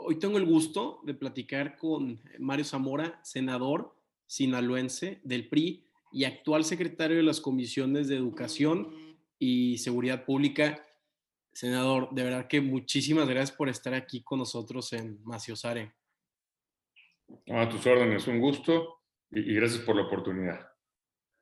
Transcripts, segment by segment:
Hoy tengo el gusto de platicar con Mario Zamora, senador sinaloense del PRI y actual secretario de las comisiones de Educación y Seguridad Pública. Senador, de verdad que muchísimas gracias por estar aquí con nosotros en Maciosare. A tus órdenes, un gusto y, gracias por la oportunidad.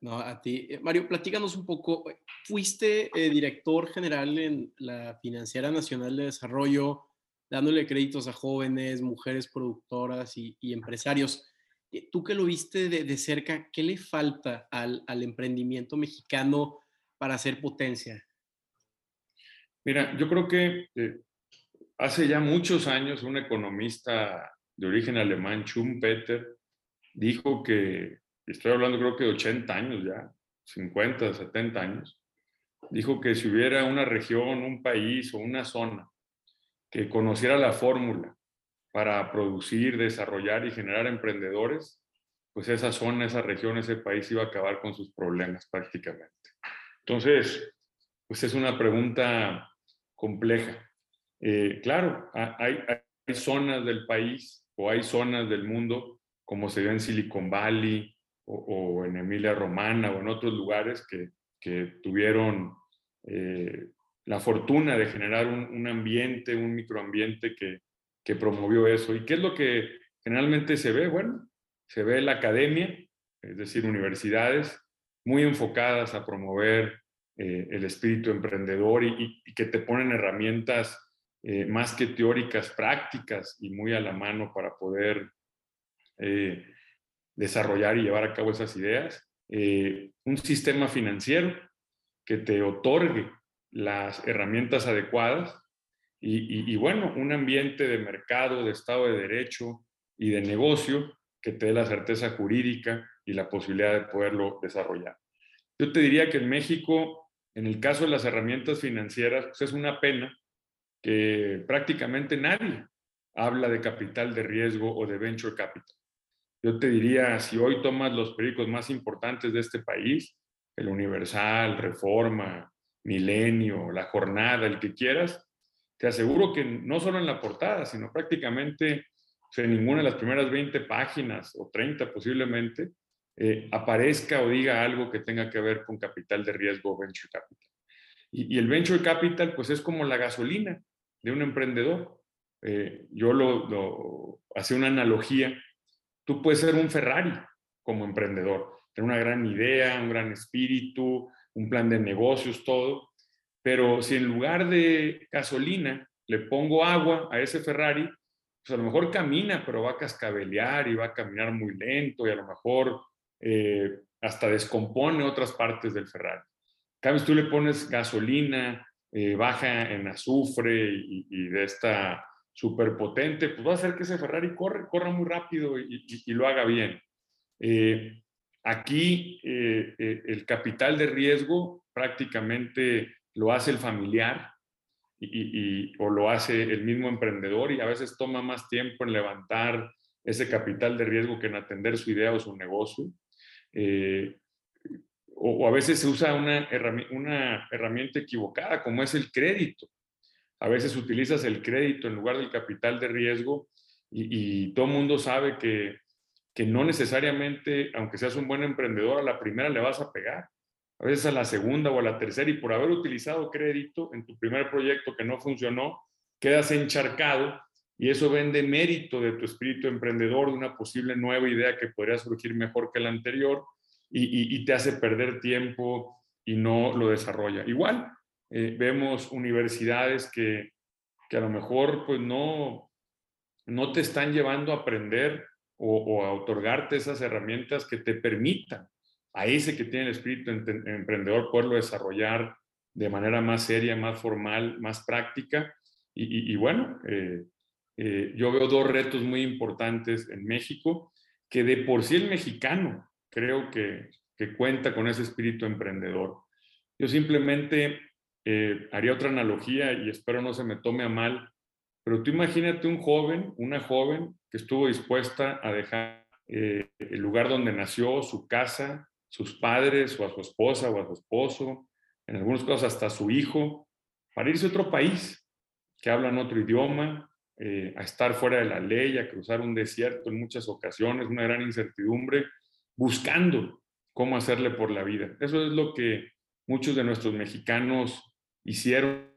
No, a ti. Eh, Mario, platícanos un poco. Fuiste eh, director general en la Financiera Nacional de Desarrollo, dándole créditos a jóvenes, mujeres productoras y, empresarios. Eh, tú que lo viste de, cerca, ¿qué le falta al, emprendimiento mexicano para hacer potencia? Mira, yo creo que hace ya muchos años un economista de origen alemán, Schumpeter, dijo que, estoy hablando creo que de 80 años ya, 50, 70 años, dijo que si hubiera una región, un país o una zona que conociera la fórmula para producir, desarrollar y generar emprendedores, pues esa zona, esa región, ese país iba a acabar con sus problemas prácticamente. Entonces, pues es una pregunta compleja. Eh, claro, hay, zonas del país o hay zonas del mundo, como se ve en Silicon Valley o, en Emilia Romana o en otros lugares que, que tuvieron eh, la fortuna de generar un, ambiente, un microambiente que, que, promovió eso. ¿Y qué es lo que generalmente se ve? Bueno, se ve la academia, es decir, universidades muy enfocadas a promover eh, el espíritu emprendedor y, que te ponen herramientas eh, más que teóricas, prácticas y muy a la mano para poder eh, desarrollar y llevar a cabo esas ideas. Un sistema financiero que te otorgue las herramientas adecuadas y, bueno, un ambiente de mercado, de Estado de Derecho y de negocio que te dé la certeza jurídica y la posibilidad de poderlo desarrollar. Yo te diría que en México, en el caso de las herramientas financieras, pues es una pena que prácticamente nadie habla de capital de riesgo o de venture capital. Yo te diría, si hoy tomas los periódicos más importantes de este país, el Universal, Reforma, Milenio, La Jornada, el que quieras, te aseguro que no solo en la portada, sino prácticamente en ninguna de las primeras 20 páginas o 30 posiblemente, eh, aparezca o diga algo que tenga que ver con capital de riesgo o venture capital. Y, y, el venture capital, pues es como la gasolina de un emprendedor. Eh, yo lo, lo hacía una analogía. Tú puedes ser un Ferrari como emprendedor, tener una gran idea, un gran espíritu, un plan de negocios, todo. Pero si en lugar de gasolina le pongo agua a ese Ferrari, pues a lo mejor camina, pero va a cascabelear y va a caminar muy lento y a lo mejor eh, hasta descompone otras partes del Ferrari. Vez tú le pones gasolina, eh, baja en azufre y, de esta superpotente, pues va a hacer que ese Ferrari corre, corra muy rápido y, lo haga bien. Eh, aquí eh, el capital de riesgo prácticamente lo hace el familiar y, o lo hace el mismo emprendedor y a veces toma más tiempo en levantar ese capital de riesgo que en atender su idea o su negocio o, a veces se usa una, una herramienta equivocada, como es el crédito. A veces utilizas el crédito en lugar del capital de riesgo y, todo el mundo sabe que, que, no necesariamente, aunque seas un buen emprendedor, a la primera le vas a pegar. A veces a la segunda o a la tercera y por haber utilizado crédito en tu primer proyecto que no funcionó, quedas encharcado y eso vende mérito de tu espíritu emprendedor, de una posible nueva idea que podría surgir mejor que la anterior y, te hace perder tiempo y no lo desarrolla. Igual, eh, vemos universidades que, que, a lo mejor pues no, no te están llevando a aprender o, a otorgarte esas herramientas que te permitan a ese que tiene el espíritu emprendedor poderlo desarrollar de manera más seria, más formal, más práctica. Y, bueno, eh, eh, yo veo dos retos muy importantes en México, que de por sí el mexicano creo que, cuenta con ese espíritu emprendedor. Yo simplemente eh, haría otra analogía y espero no se me tome a mal, pero tú imagínate un joven, una joven que estuvo dispuesta a dejar eh, el lugar donde nació, su casa, sus padres o a su esposa o a su esposo, en algunos casos hasta su hijo, para irse a otro país que hablan otro idioma, eh, a estar fuera de la ley, a cruzar un desierto en muchas ocasiones, una gran incertidumbre, buscando cómo hacerle por la vida. Eso es lo que muchos de nuestros mexicanos hicieron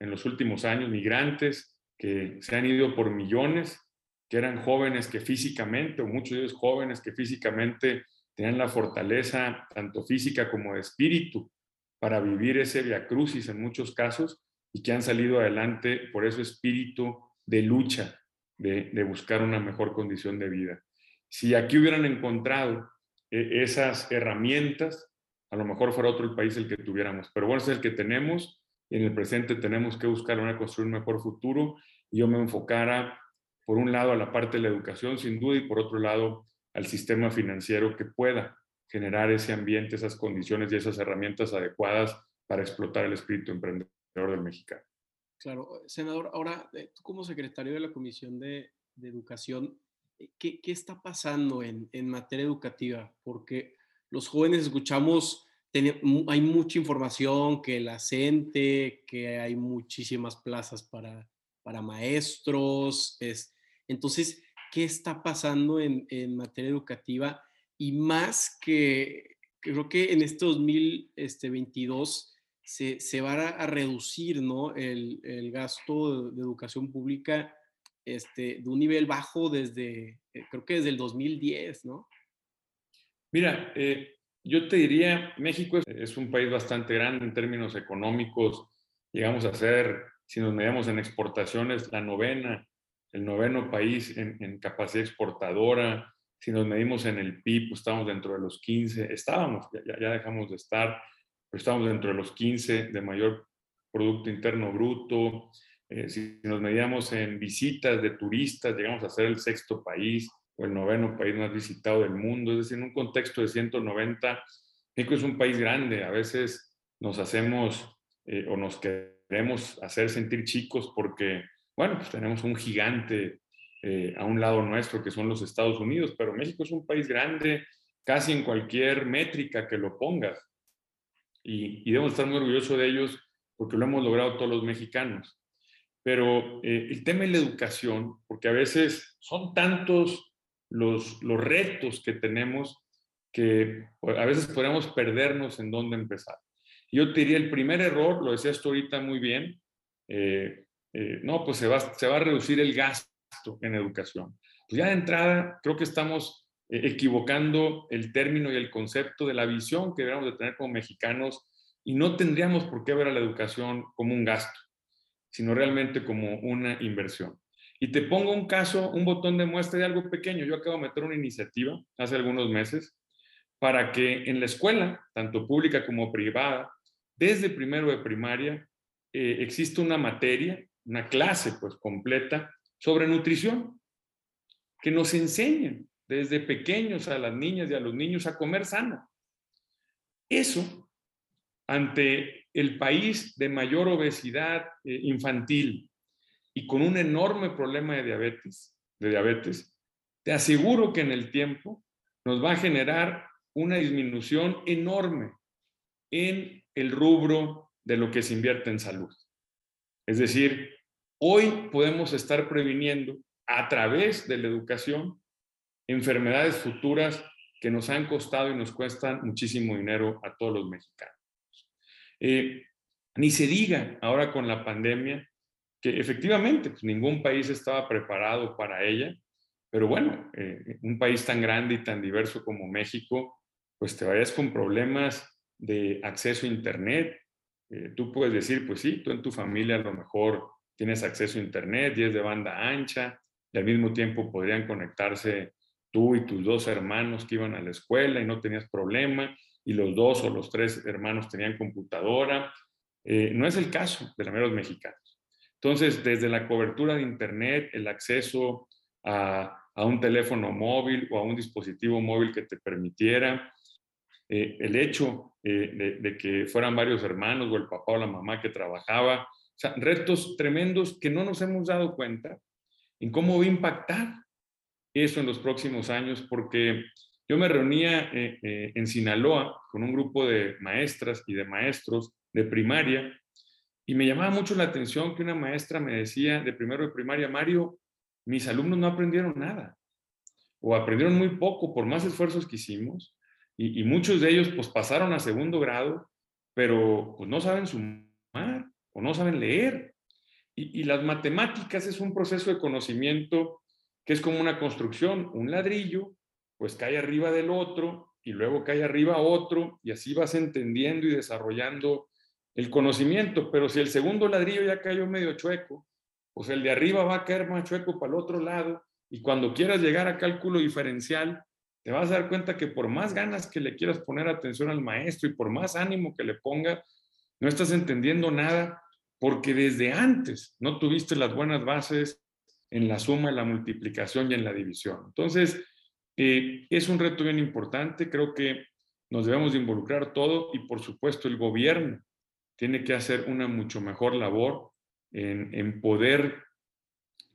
en los últimos años, migrantes que se han ido por millones, que eran jóvenes que físicamente, o muchos de ellos jóvenes que físicamente tenían la fortaleza, tanto física como de espíritu, para vivir ese viacrucis en muchos casos, y que han salido adelante por ese espíritu de lucha, de, de buscar una mejor condición de vida. Si aquí hubieran encontrado eh, esas herramientas, a lo mejor fuera otro el país el que tuviéramos. Pero bueno, es el que tenemos en el presente tenemos que buscar una construir un mejor futuro. Y yo me enfocara, por un lado, a la parte de la educación, sin duda, y por otro lado, al sistema financiero que pueda generar ese ambiente, esas condiciones y esas herramientas adecuadas para explotar el espíritu emprendedor del mexicano. Claro, senador, ahora eh, tú como secretario de la Comisión de, Educación, eh, ¿qué, ¿qué, está pasando en materia educativa? Porque los jóvenes escuchamos, hay mucha información, que la CENTE, que hay muchísimas plazas para, para maestros. Es, entonces, ¿qué está pasando en, en materia educativa? Y más que creo que en este 2022 se, se va a, reducir ¿no? el, el gasto de, de, educación pública este, de un nivel bajo desde, eh, creo que desde el 2010, ¿no? Mira, eh, yo te diría, México es, es, un país bastante grande en términos económicos. Llegamos a ser, si nos medimos en exportaciones, la novena, el noveno país en, en capacidad exportadora. Si nos medimos en el PIB, pues estamos dentro de los 15, estábamos, ya, ya dejamos de estar, pero estamos dentro de los 15 de mayor Producto Interno Bruto. Eh, si nos medíamos en visitas de turistas, llegamos a ser el sexto país o el noveno país más visitado del mundo. Es decir, en un contexto de 190, México es un país grande. A veces nos hacemos eh, o nos queremos hacer sentir chicos porque, bueno, pues tenemos un gigante eh, a un lado nuestro que son los Estados Unidos, pero México es un país grande casi en cualquier métrica que lo pongas. Y, y debemos estar muy orgullosos de ellos porque lo hemos logrado todos los mexicanos. Pero eh, el tema de la educación, porque a veces son tantos los, los retos que tenemos que a veces podemos perdernos en dónde empezar. Yo te diría, el primer error, lo decías tú ahorita muy bien, eh, eh, no, pues se va, se va a reducir el gasto en educación. Pues ya de entrada, creo que estamos eh, equivocando el término y el concepto de la visión que deberíamos de tener como mexicanos y no tendríamos por qué ver a la educación como un gasto, sino realmente como una inversión. Y te pongo un caso, un botón de muestra de algo pequeño. Yo acabo de meter una iniciativa hace algunos meses para que en la escuela, tanto pública como privada, desde primero de primaria, eh, existe una materia, una clase pues completa sobre nutrición, que nos enseñen desde pequeños a las niñas y a los niños a comer sano. Eso, ante el país de mayor obesidad eh, infantil, y con un enorme problema de diabetes, de diabetes, te aseguro que en el tiempo nos va a generar una disminución enorme en el rubro de lo que se invierte en salud. Es decir, hoy podemos estar previniendo a través de la educación enfermedades futuras que nos han costado y nos cuestan muchísimo dinero a todos los mexicanos. Eh, ni se diga ahora con la pandemia que efectivamente pues, ningún país estaba preparado para ella, pero bueno, eh, un país tan grande y tan diverso como México, pues te vayas con problemas de acceso a Internet. Eh, tú puedes decir, pues sí, tú en tu familia a lo mejor tienes acceso a Internet y es de banda ancha, y al mismo tiempo podrían conectarse tú y tus dos hermanos que iban a la escuela y no tenías problema, y los dos o los tres hermanos tenían computadora. Eh, no es el caso de los meros mexicanos. Entonces, desde la cobertura de Internet, el acceso a, un teléfono móvil o a un dispositivo móvil que te permitiera, eh, el hecho eh, de, que fueran varios hermanos o el papá o la mamá que trabajaba, o retos tremendos que no nos hemos dado cuenta en cómo va a impactar eso en los próximos años, porque yo me reunía eh en Sinaloa con un grupo de maestras y de maestros de primaria Y me llamaba mucho la atención que una maestra me decía de primero de primaria, Mario, mis alumnos no aprendieron nada o aprendieron muy poco por más esfuerzos que hicimos y, muchos de ellos pues pasaron a segundo grado, pero pues no saben sumar o no saben leer. Y, y las matemáticas es un proceso de conocimiento que es como una construcción, un ladrillo, pues cae arriba del otro y luego cae arriba otro y así vas entendiendo y desarrollando el conocimiento, pero si el segundo ladrillo ya cayó medio chueco, pues el de arriba va a caer más chueco para el otro lado y cuando quieras llegar a cálculo diferencial, te vas a dar cuenta que por más ganas que le quieras poner atención al maestro y por más ánimo que le ponga, no estás entendiendo nada porque desde antes no tuviste las buenas bases en la suma, en la multiplicación y en la división. Entonces, eh, es un reto bien importante, creo que nos debemos de involucrar todo y por supuesto el gobierno tiene que hacer una mucho mejor labor en, poder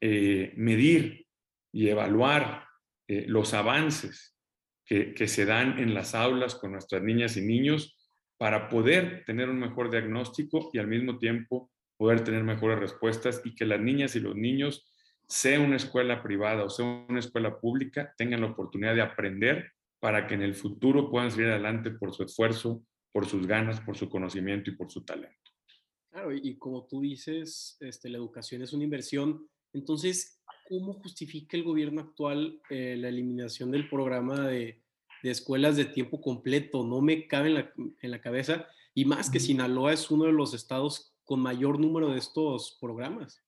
eh, medir y evaluar eh, los avances que, que, se dan en las aulas con nuestras niñas y niños para poder tener un mejor diagnóstico y al mismo tiempo poder tener mejores respuestas y que las niñas y los niños, sea una escuela privada o sea una escuela pública, tengan la oportunidad de aprender para que en el futuro puedan salir adelante por su esfuerzo, por sus ganas, por su conocimiento y por su talento. Claro, y como tú dices, este, la educación es una inversión. Entonces, ¿cómo justifica el gobierno actual eh, la eliminación del programa de, escuelas de tiempo completo? No me cabe en la, en la cabeza. Y más que Sinaloa es uno de los estados con mayor número de estos programas.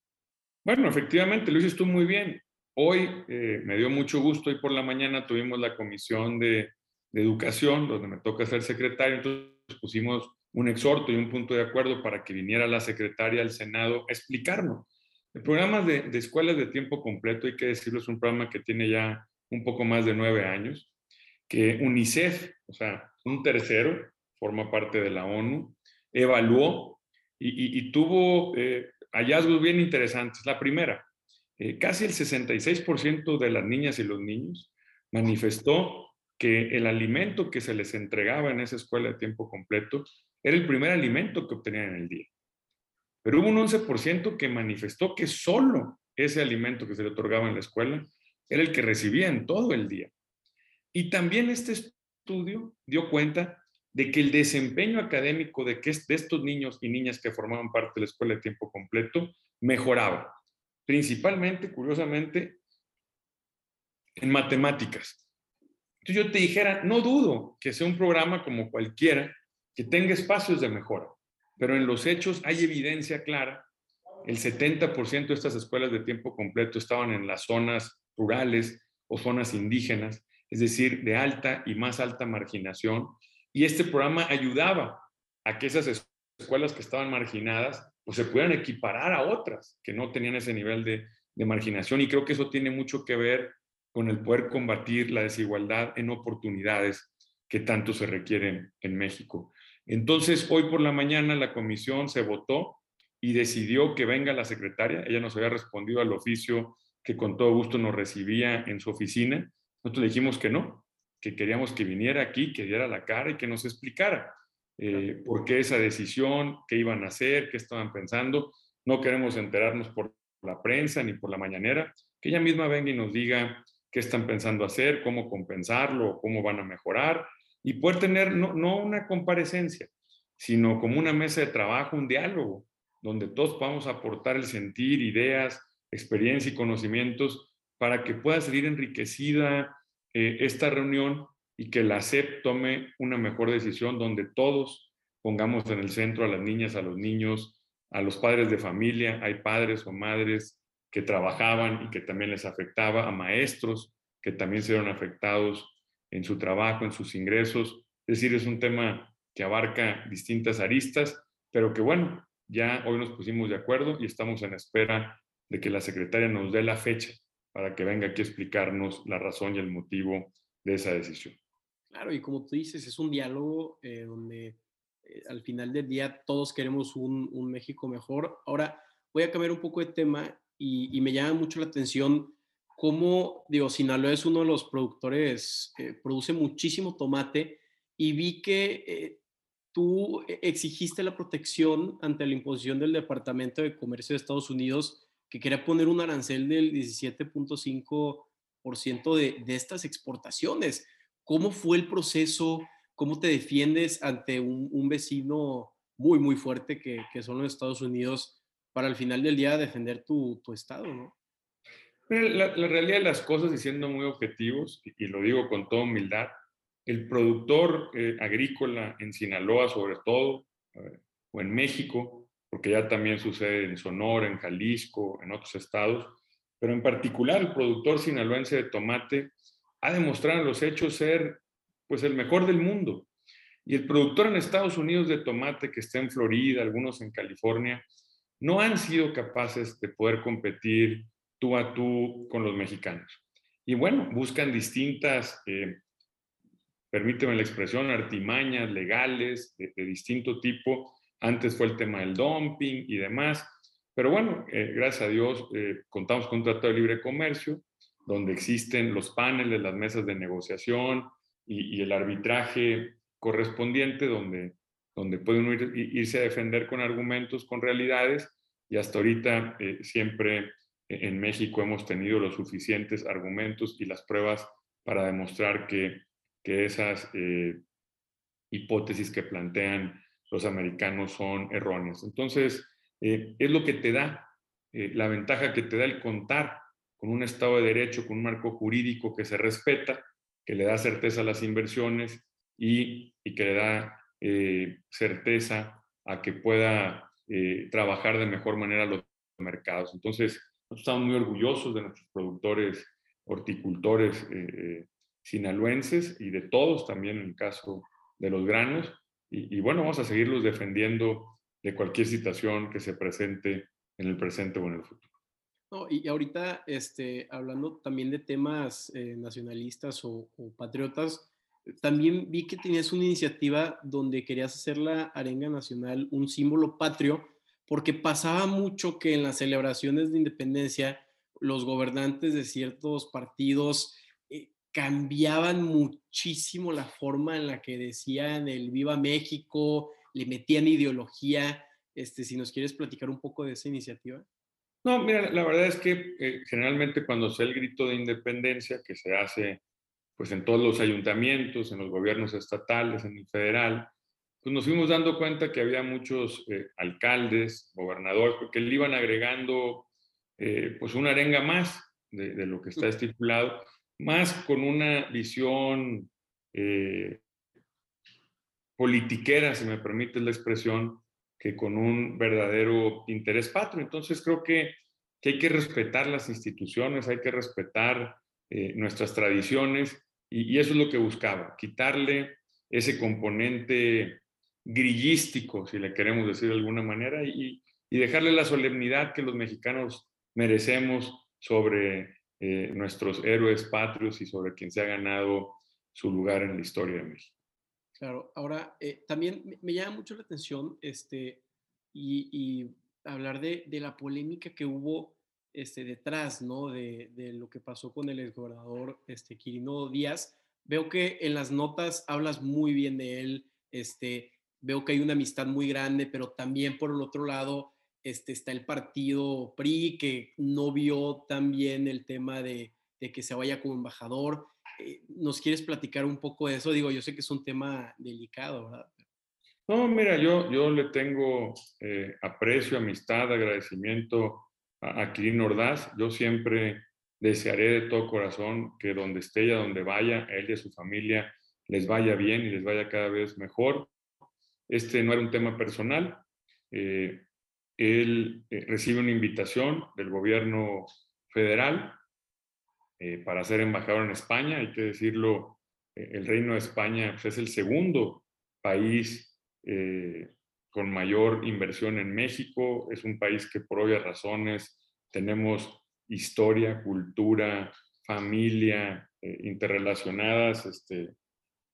Bueno, efectivamente, lo dices tú muy bien. Hoy eh, me dio mucho gusto, hoy por la mañana tuvimos la comisión de, de educación, donde me toca ser secretario, entonces pusimos un exhorto y un punto de acuerdo para que viniera la secretaria al Senado a explicarnos el programa de, escuelas de tiempo completo, hay que decirlo, es un programa que tiene ya un poco más de nueve años, que UNICEF, o sea, un tercero, forma parte de la ONU, evaluó y, tuvo eh, hallazgos bien interesantes. La primera, eh, casi el 66% de las niñas y los niños manifestó que el alimento que se les entregaba en esa escuela de tiempo completo era el primer alimento que obtenían en el día. Pero hubo un 11% que manifestó que solo ese alimento que se le otorgaba en la escuela era el que recibía en todo el día. Y también este estudio dio cuenta de que el desempeño académico de, que de estos niños y niñas que formaban parte de la escuela de tiempo completo mejoraba, principalmente, curiosamente, en matemáticas. Entonces yo te dijera, no dudo que sea un programa como cualquiera que tenga espacios de mejora pero en los hechos hay evidencia clara. El 70% de estas escuelas de tiempo completo estaban en las zonas rurales o zonas indígenas, es decir, de alta y más alta marginación. Y este programa ayudaba a que esas escuelas que estaban marginadas pues se pudieran equiparar a otras que no tenían ese nivel de, de marginación. Y creo que eso tiene mucho que ver con el poder combatir la desigualdad en oportunidades que tanto se requieren en México. Entonces, hoy por la mañana la comisión se votó y decidió que venga la secretaria. Ella nos había respondido al oficio que con todo gusto nos recibía en su oficina. Nosotros dijimos que no, que queríamos que viniera aquí, que diera la cara y que nos explicara eh, por qué esa decisión, qué iban a hacer, qué estaban pensando. No queremos enterarnos por la prensa ni por la mañanera, que ella misma venga y nos diga qué están pensando hacer, cómo compensarlo, cómo van a mejorar y poder tener no, una comparecencia, sino como una mesa de trabajo, un diálogo, donde todos podamos aportar el sentir, ideas, experiencia y conocimientos para que pueda salir enriquecida eh, esta reunión y que la SEP tome una mejor decisión donde todos pongamos en el centro a las niñas, a los niños, a los padres de familia, hay padres o madres que trabajaban y que también les afectaba, a maestros que también se vieron afectados en su trabajo, en sus ingresos. Es decir, es un tema que abarca distintas aristas, pero que bueno, ya hoy nos pusimos de acuerdo y estamos en espera de que la secretaria nos dé la fecha para que venga aquí a explicarnos la razón y el motivo de esa decisión. Claro, y como tú dices, es un diálogo eh, donde eh, al final del día todos queremos un, un, México mejor. Ahora voy a cambiar un poco de tema y, me llama mucho la atención cómo, digo, Sinaloa es uno de los productores, produce muchísimo tomate y vi que eh, tú e, exigiste la protección ante la imposición del Departamento de Comercio de Estados Unidos, que quería poner un arancel del 17.5% de, de estas exportaciones. ¿Cómo fue el proceso? ¿Cómo te defiendes ante un, vecino muy, muy fuerte que, son los Estados Unidos para al final del día defender tu, tu estado? ¿no? La, la, realidad de las cosas, y siendo muy objetivos, y, lo digo con toda humildad, el productor eh, agrícola en Sinaloa sobre todo, eh, o en México, porque ya también sucede en Sonora, en Jalisco, en otros estados, pero en particular el productor sinaloense de tomate ha demostrado en los hechos ser pues el mejor del mundo. Y el productor en Estados Unidos de tomate que está en Florida, algunos en California, no han sido capaces de poder competir tú a tú con los mexicanos. Y bueno, buscan distintas eh, permíteme la expresión, artimañas legales de, distinto tipo. Antes fue el tema del dumping y demás. Pero bueno, eh, gracias a Dios eh, contamos con un tratado de libre comercio donde existen los paneles, las mesas de negociación y, el arbitraje correspondiente donde, donde pueden irse a defender con argumentos, con realidades. Y hasta ahorita eh, siempre en México hemos tenido los suficientes argumentos y las pruebas para demostrar que que esas eh, hipótesis que plantean los americanos son erróneas. Entonces, eh, es lo que te da, la ventaja que te da el contar con un Estado de Derecho, con un marco jurídico que se respeta, que le da certeza a las inversiones y, y que le da certeza a que pueda trabajar de mejor manera los mercados. Entonces, estamos muy orgullosos de nuestros productores horticultores sinaloenses y de todos también en el caso de los granos. Y, bueno, vamos a seguirlos defendiendo de cualquier situación que se presente en el presente o en el futuro. No, y ahorita, este, hablando también de temas eh, nacionalistas o, patriotas, también vi que tenías una iniciativa donde querías hacer la arenga nacional un símbolo patrio, porque pasaba mucho que en las celebraciones de independencia los gobernantes de ciertos partidos cambiaban muchísimo la forma en la que decían el Viva México, le metían ideología. Este, si nos quieres platicar un poco de esa iniciativa. No, mira, la verdad es que eh, generalmente cuando se el grito de independencia, que se hace pues en todos los ayuntamientos, en los gobiernos estatales, en el federal, pues nos fuimos dando cuenta que había muchos eh, alcaldes, gobernadores, que le iban agregando eh, pues una arenga más de, de, lo que está estipulado más con una visión eh, politiquera, si me permite la expresión, que con un verdadero interés patrio. Entonces creo que, hay que respetar las instituciones, hay que respetar eh, nuestras tradiciones y, eso es lo que buscaba, quitarle ese componente grillístico, si le queremos decir de alguna manera, y, dejarle la solemnidad que los mexicanos merecemos sobre eh, nuestros héroes patrios y sobre quien se ha ganado su lugar en la historia de México. Claro, ahora eh, también me, llama mucho la atención este, y, hablar de, la polémica que hubo este, detrás ¿no? de, de lo que pasó con el exgobernador este, Quirino Díaz. Veo que en las notas hablas muy bien de él, este, veo que hay una amistad muy grande, pero también por el otro lado este, está el partido PRI, que no vio también el tema de, que se vaya como embajador. Eh, ¿Nos quieres platicar un poco de eso? Digo, yo sé que es un tema delicado, ¿verdad? No, mira, yo, yo le tengo eh, aprecio, amistad, agradecimiento a, a Ordaz. Yo siempre desearé de todo corazón que donde esté y donde vaya, él y a su familia les vaya bien y les vaya cada vez mejor. Este no era un tema personal. Eh, él eh, recibe una invitación del gobierno federal eh, para ser embajador en España. Hay que decirlo, el Reino de España pues, es el segundo país con mayor inversión en México. Es un país que por obvias razones tenemos historia, cultura, familia interrelacionadas este,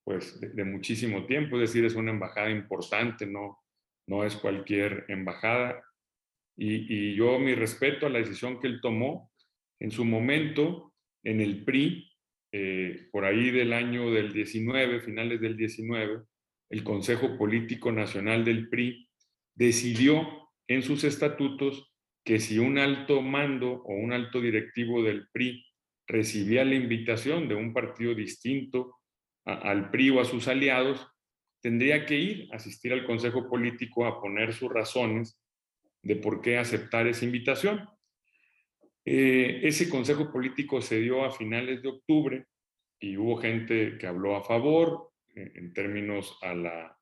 pues, de, muchísimo tiempo. Es decir, es una embajada importante, no, no es cualquier embajada. Y, yo mi respeto a la decisión que él tomó en su momento en el PRI, eh, por ahí del año del 19, finales del 19, el Consejo Político Nacional del PRI decidió en sus estatutos que si un alto mando o un alto directivo del PRI recibía la invitación de un partido distinto al PRI o a sus aliados, tendría que ir a asistir al Consejo Político a poner sus razones de por qué aceptar esa invitación. Eh, ese Consejo Político se dio a finales de octubre y hubo gente que habló a favor, en términos a la...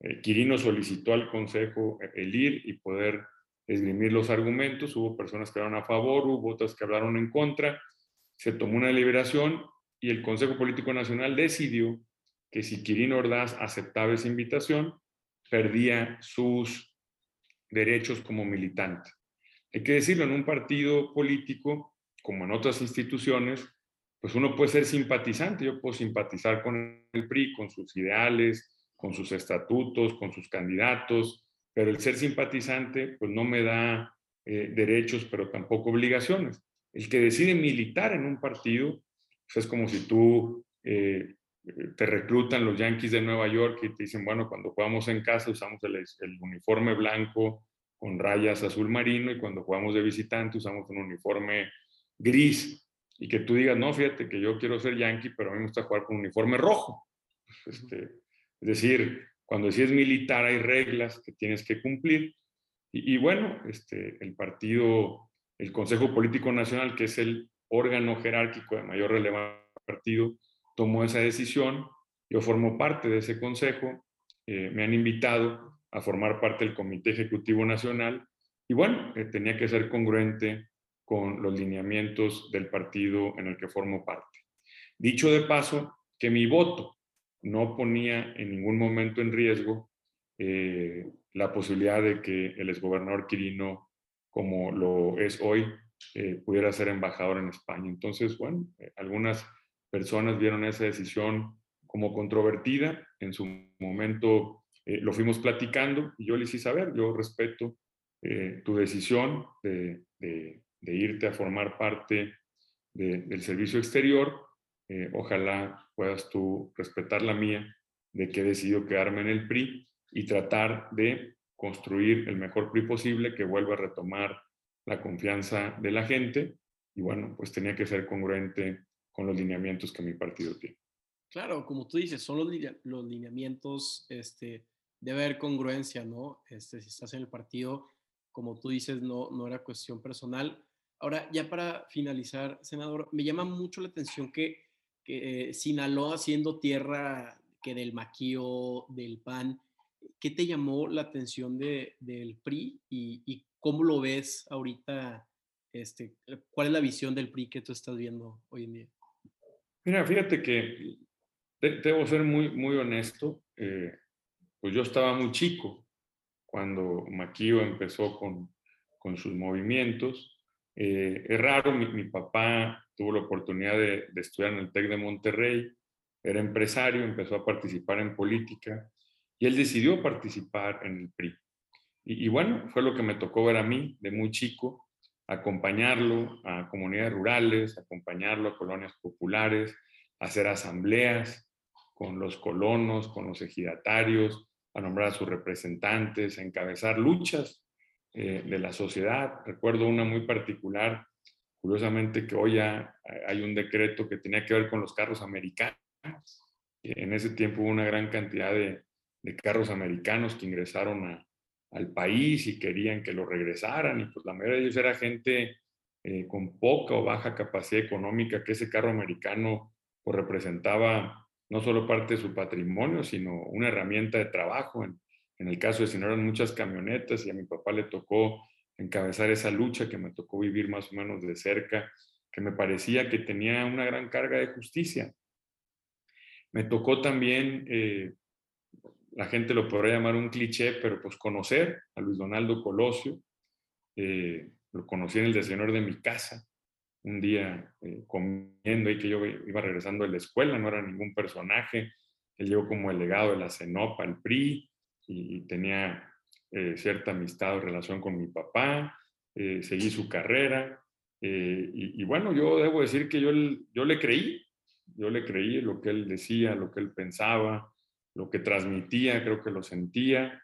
Eh, Quirino solicitó al Consejo el ir y poder esgrimir los argumentos, hubo personas que hablaron a favor, hubo otras que hablaron en contra, se tomó una deliberación y el Consejo Político Nacional decidió que si Quirino Ordaz aceptaba esa invitación, perdía sus derechos como militante. Hay que decirlo, en un partido político, como en otras instituciones, pues uno puede ser simpatizante, yo puedo simpatizar con el PRI, con sus ideales, con sus estatutos, con sus candidatos, pero el ser simpatizante pues no me da eh, derechos, pero tampoco obligaciones. El que decide militar en un partido, pues es como si tú eh, te reclutan los Yankees de Nueva York y te dicen, bueno, cuando jugamos en casa usamos el, el uniforme blanco con rayas azul marino y cuando jugamos de visitante usamos un uniforme gris y que tú digas, no, fíjate que yo quiero ser yankee, pero a mí me gusta jugar con un uniforme rojo. Este, es decir, cuando si es militar hay reglas que tienes que cumplir. Y, bueno, este, el partido, el Consejo Político Nacional, que es el órgano jerárquico de mayor relevancia del partido, tomó esa decisión. Yo formo parte de ese consejo. Eh, me han invitado a formar parte del Comité Ejecutivo Nacional. Y bueno, eh, tenía que ser congruente con los lineamientos del partido en el que formo parte. Dicho de paso, que mi voto no ponía en ningún momento en riesgo eh, la posibilidad de que el exgobernador Quirino, como lo es hoy, eh, pudiera ser embajador en España. Entonces, bueno, eh, algunas personas vieron esa decisión como controvertida. En su momento lo fuimos platicando y yo les hice saber, yo respeto tu decisión de, de irte a formar parte del servicio exterior. Eh, ojalá puedas tú respetar la mía de que he decidido quedarme en el PRI y tratar de construir el mejor PRI posible que vuelva a retomar la confianza de la gente y bueno, pues tenía que ser congruente con los lineamientos que mi partido tiene. Claro, como tú dices, son los, los lineamientos, este, debe haber congruencia, ¿no? Este, si estás en el partido, como tú dices, no, no era cuestión personal. Ahora, ya para finalizar, senador, me llama mucho la atención que, que Sinaloa, siendo tierra que del maquío, del PAN, ¿qué te llamó la atención de, del PRI y, cómo lo ves ahorita? Este, ¿Cuál es la visión del PRI que tú estás viendo hoy en día? Mira, fíjate que debo ser muy, muy honesto. Eh, pues yo estaba muy chico cuando Maquío empezó con, con sus movimientos. Eh, es raro, mi, papá tuvo la oportunidad de, estudiar en el TEC de Monterrey, era empresario, empezó a participar en política y él decidió participar en el PRI. Y, bueno, fue lo que me tocó ver a mí de muy chico, acompañarlo a comunidades rurales, acompañarlo a colonias populares, hacer asambleas con los colonos, con los ejidatarios, a nombrar a sus representantes, a encabezar luchas eh, de la sociedad. Recuerdo una muy particular, curiosamente que hoy ya hay un decreto que tenía que ver con los carros americanos. En ese tiempo hubo una gran cantidad de, carros americanos que ingresaron al país y querían que lo regresaran y pues la mayoría de ellos era gente eh, con poca o baja capacidad económica que ese carro americano pues, representaba no solo parte de su patrimonio, sino una herramienta de trabajo en el caso de si no eran muchas camionetas y a mi papá le tocó encabezar esa lucha que me tocó vivir más o menos de cerca, que me parecía que tenía una gran carga de justicia. Me tocó también, eh, la gente lo podría llamar un cliché, pero pues conocer a Luis Donaldo Colosio. Eh, lo conocí en el desayuno de mi casa, un día eh, comiendo y que yo iba regresando de la escuela, no era ningún personaje. Él llegó como delegado de la CENOPA, el PRI, y tenía eh, cierta amistad o relación con mi papá, eh, seguí su carrera eh, y, bueno, yo debo decir que yo, yo le creí, yo le creí lo que él decía, lo que él pensaba, lo que transmitía, creo que lo sentía,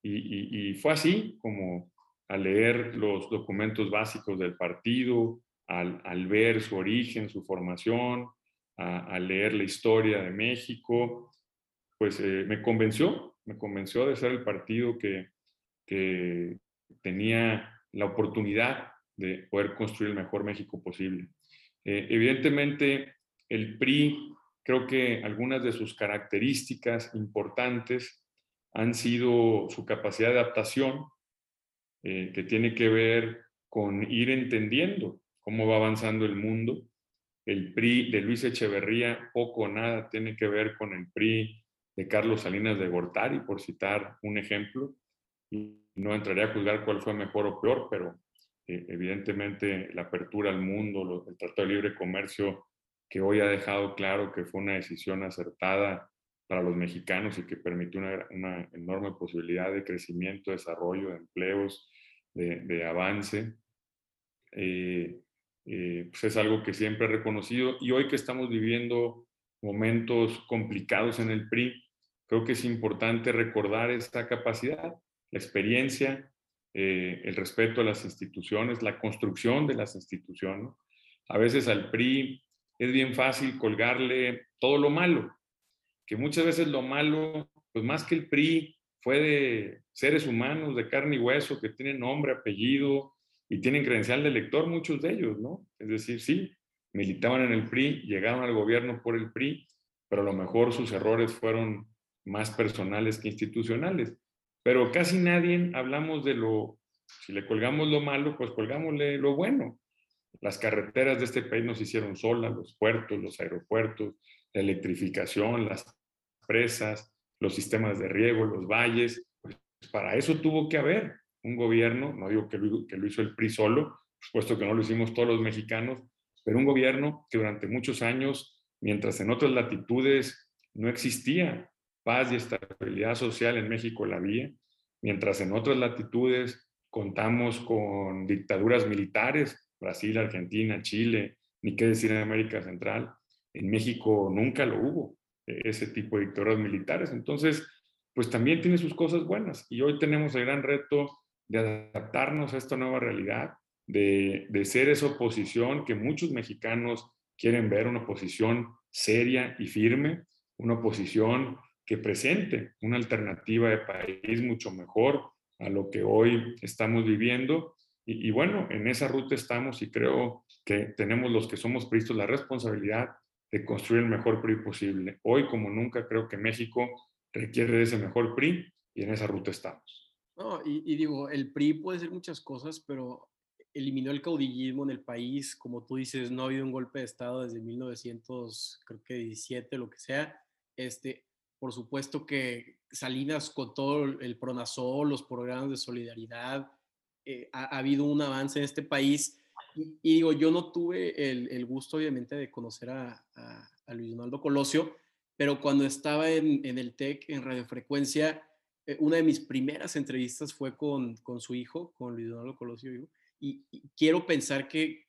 y, fue así como al leer los documentos básicos del partido, al, ver su origen, su formación, al leer la historia de México, pues me convenció, me convenció de ser el partido que, que tenía la oportunidad de poder construir el mejor México posible. Eh, evidentemente, el PRI, creo que algunas de sus características importantes han sido su capacidad de adaptación, eh, que tiene que ver con ir entendiendo cómo va avanzando el mundo. El PRI de Luis Echeverría poco o nada tiene que ver con el PRI de Carlos Salinas de Gortari, por citar un ejemplo. Y no entraré a juzgar cuál fue mejor o peor, pero eh, evidentemente la apertura al mundo, el Tratado de Libre Comercio, que hoy ha dejado claro que fue una decisión acertada para los mexicanos y que permitió una, enorme posibilidad de crecimiento, desarrollo, de empleos, de, avance. Eh, eh, pues es algo que siempre he reconocido y hoy que estamos viviendo momentos complicados en el PRI, creo que es importante recordar esta capacidad, la experiencia, eh, el respeto a las instituciones, la construcción de las instituciones. A veces al PRI es bien fácil colgarle todo lo malo, que muchas veces lo malo, pues más que el PRI, fue de seres humanos de carne y hueso que tienen nombre, apellido y tienen credencial de elector, muchos de ellos, ¿no? Es decir, sí, militaban en el PRI, llegaron al gobierno por el PRI, pero a lo mejor sus errores fueron más personales que institucionales. Pero casi nadie hablamos de lo, si le colgamos lo malo, pues colgámosle lo bueno. Las carreteras de este país nos hicieron solas, los puertos, los aeropuertos, la electrificación, las presas, los sistemas de riego, los valles. Pues para eso tuvo que haber un gobierno, no digo que lo, que lo hizo el PRI solo, puesto que no lo hicimos todos los mexicanos, pero un gobierno que durante muchos años, mientras en otras latitudes no existía paz y estabilidad social en México la había, mientras en otras latitudes contamos con dictaduras militares, Brasil, Argentina, Chile, ni qué decir en América Central, en México nunca lo hubo ese tipo de dictaduras militares. Entonces, pues también tiene sus cosas buenas. Y hoy tenemos el gran reto de adaptarnos a esta nueva realidad, de, de ser esa oposición que muchos mexicanos quieren ver, una oposición seria y firme, una oposición que presente una alternativa de país mucho mejor a lo que hoy estamos viviendo. Y, y, bueno, en esa ruta estamos y creo que tenemos los que somos pristos la responsabilidad de construir el mejor PRI posible. Hoy, como nunca, creo que México requiere de ese mejor PRI y en esa ruta estamos. No, y, digo, el PRI puede ser muchas cosas, pero eliminó el caudillismo en el país. Como tú dices, no ha habido un golpe de Estado desde 1917, lo que sea. Este, por supuesto que Salinas con todo el Pronasol, los programas de solidaridad, eh, ha, ha, habido un avance en este país. Y, digo, yo no tuve el, gusto, obviamente, de conocer a, Luis Donaldo Colosio, pero cuando estaba en, el TEC, en radiofrecuencia, eh, una de mis primeras entrevistas fue con, su hijo, con Luis Donaldo Colosio, y, quiero pensar que,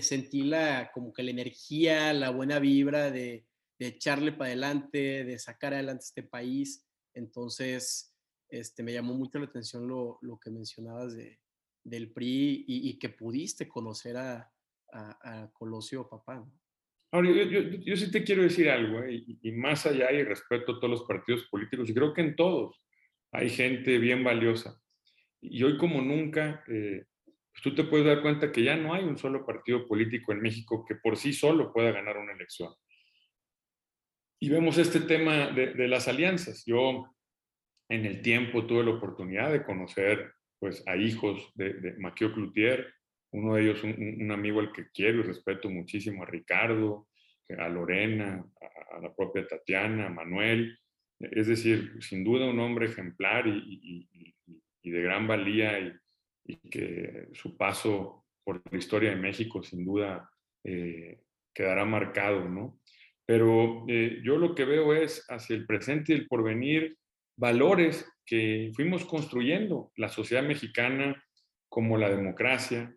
sentí la, como que la energía, la buena vibra de, echarle para adelante, de sacar adelante este país. Entonces, este, me llamó mucho la atención lo, lo que mencionabas de, del PRI y, que pudiste conocer a, a, Colosio Papá. Ahora, yo, yo, sí te quiero decir algo, ¿eh? y, más allá, y respeto a todos los partidos políticos, y creo que en todos hay gente bien valiosa. Y hoy como nunca, eh, pues tú te puedes dar cuenta que ya no hay un solo partido político en México que por sí solo pueda ganar una elección. Y vemos este tema de, las alianzas. Yo en el tiempo tuve la oportunidad de conocer pues a hijos de, de Maquio Cloutier, uno de ellos un, amigo al que quiero y respeto muchísimo, a Ricardo, a Lorena, a, la propia Tatiana, a Manuel, es decir, sin duda un hombre ejemplar y, de gran valía y, que su paso por la historia de México sin duda eh, quedará marcado, ¿no? Pero eh, yo lo que veo es hacia el presente y el porvenir valores que fuimos construyendo la sociedad mexicana como la democracia,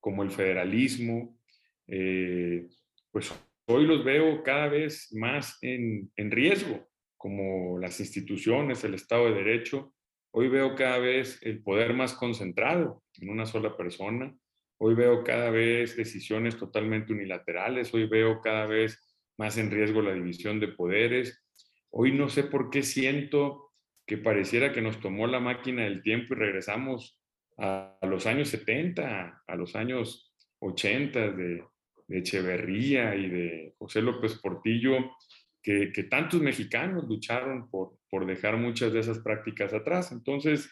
como el federalismo, eh, pues hoy los veo cada vez más en, riesgo como las instituciones, el Estado de Derecho. Hoy veo cada vez el poder más concentrado en una sola persona. Hoy veo cada vez decisiones totalmente unilaterales. Hoy veo cada vez más en riesgo la división de poderes. Hoy no sé por qué siento que pareciera que nos tomó la máquina del tiempo y regresamos a, los años 70, a los años 80 de, de Echeverría y de José López Portillo, que, tantos mexicanos lucharon por, por, dejar muchas de esas prácticas atrás. Entonces,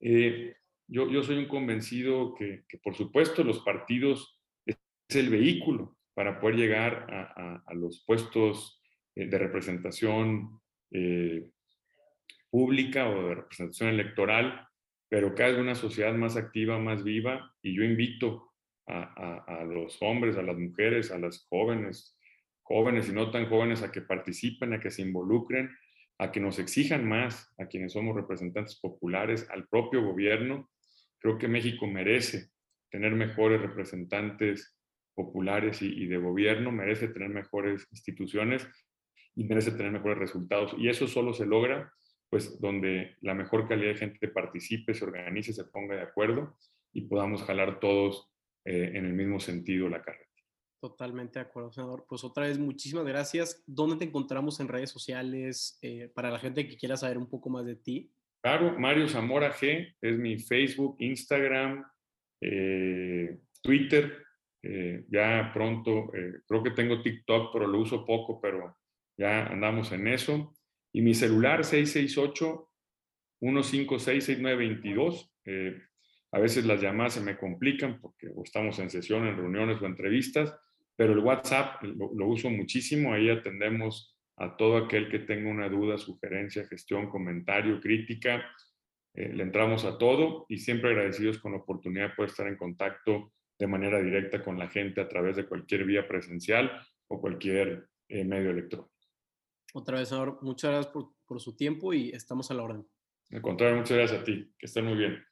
eh, yo, yo, soy un convencido que, que, por supuesto, los partidos es el vehículo para poder llegar a, los puestos eh, de representación eh, pública o de representación electoral, pero cada vez una sociedad más activa, más viva, y yo invito a, los hombres, a las mujeres, a las jóvenes, jóvenes y no tan jóvenes a que participen, a que se involucren, a que nos exijan más a quienes somos representantes populares, al propio gobierno. Creo que México merece tener mejores representantes populares y, y de gobierno, merece tener mejores instituciones y merece tener mejores resultados. Y eso solo se logra pues donde la mejor calidad de gente participe, se organice, se ponga de acuerdo y podamos jalar todos eh, en el mismo sentido la carrera. Totalmente de acuerdo, senador. Pues otra vez, muchísimas gracias. ¿Dónde te encontramos en redes sociales eh, para la gente que quiera saber un poco más de ti? Claro, Mario Zamora G es mi Facebook, Instagram, eh, Twitter. Ya pronto, creo que tengo TikTok, pero lo uso poco, pero ya andamos en eso. Y mi celular 668 156 6922. A veces las llamadas se me complican porque estamos en sesión, en reuniones o entrevistas, pero el WhatsApp lo, uso muchísimo. Ahí atendemos a todo aquel que tenga una duda, sugerencia, gestión, comentario, crítica. Eh, le entramos a todo y siempre agradecidos con la oportunidad de poder estar en contacto de manera directa con la gente a través de cualquier vía presencial o cualquier eh, medio electrónico. Otra vez, muchas gracias por, por su tiempo y estamos a la orden. Al contrario, muchas gracias a ti. Que estén muy bien.